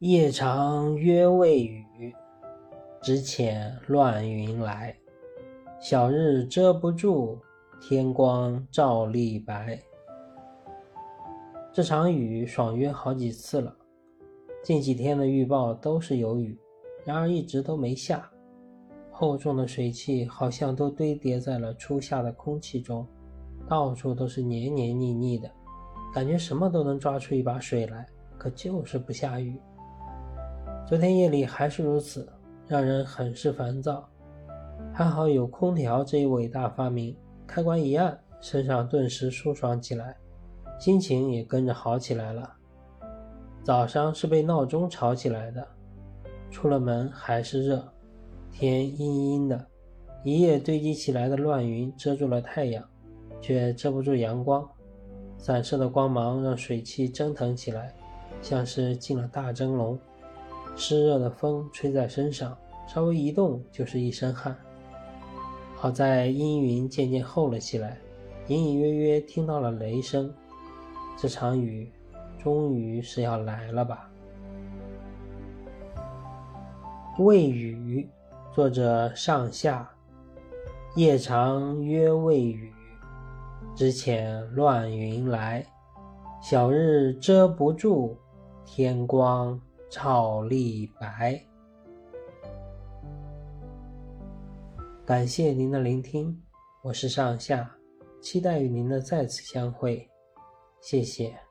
夜长约未雨，只遣乱云来。小日遮不住，天光照例白。这场雨爽约好几次了，近几天的预报都是有雨，然而一直都没下。厚重的水汽好像都堆叠在了初夏的空气中，到处都是黏黏腻腻的，感觉什么都能抓出一把水来，可就是不下雨。昨天夜里还是如此，让人很是烦躁。还好有空调这一伟大发明，开关一按，身上顿时舒爽起来，心情也跟着好起来了。早上是被闹钟吵起来的，出了门还是热。天阴阴的，一夜堆积起来的乱云遮住了太阳，却遮不住阳光。散射的光芒让水汽蒸腾起来，像是进了大蒸笼。湿热的风吹在身上，稍微一动就是一身汗。好在阴云渐渐厚了起来，隐隐约约听到了雷声。这场雨终于是要来了吧？未雨。作者上下，夜长约未雨，只遣乱云来。小日遮不住，天光赵立白。感谢您的聆听，我是上下，期待与您的再次相会，谢谢。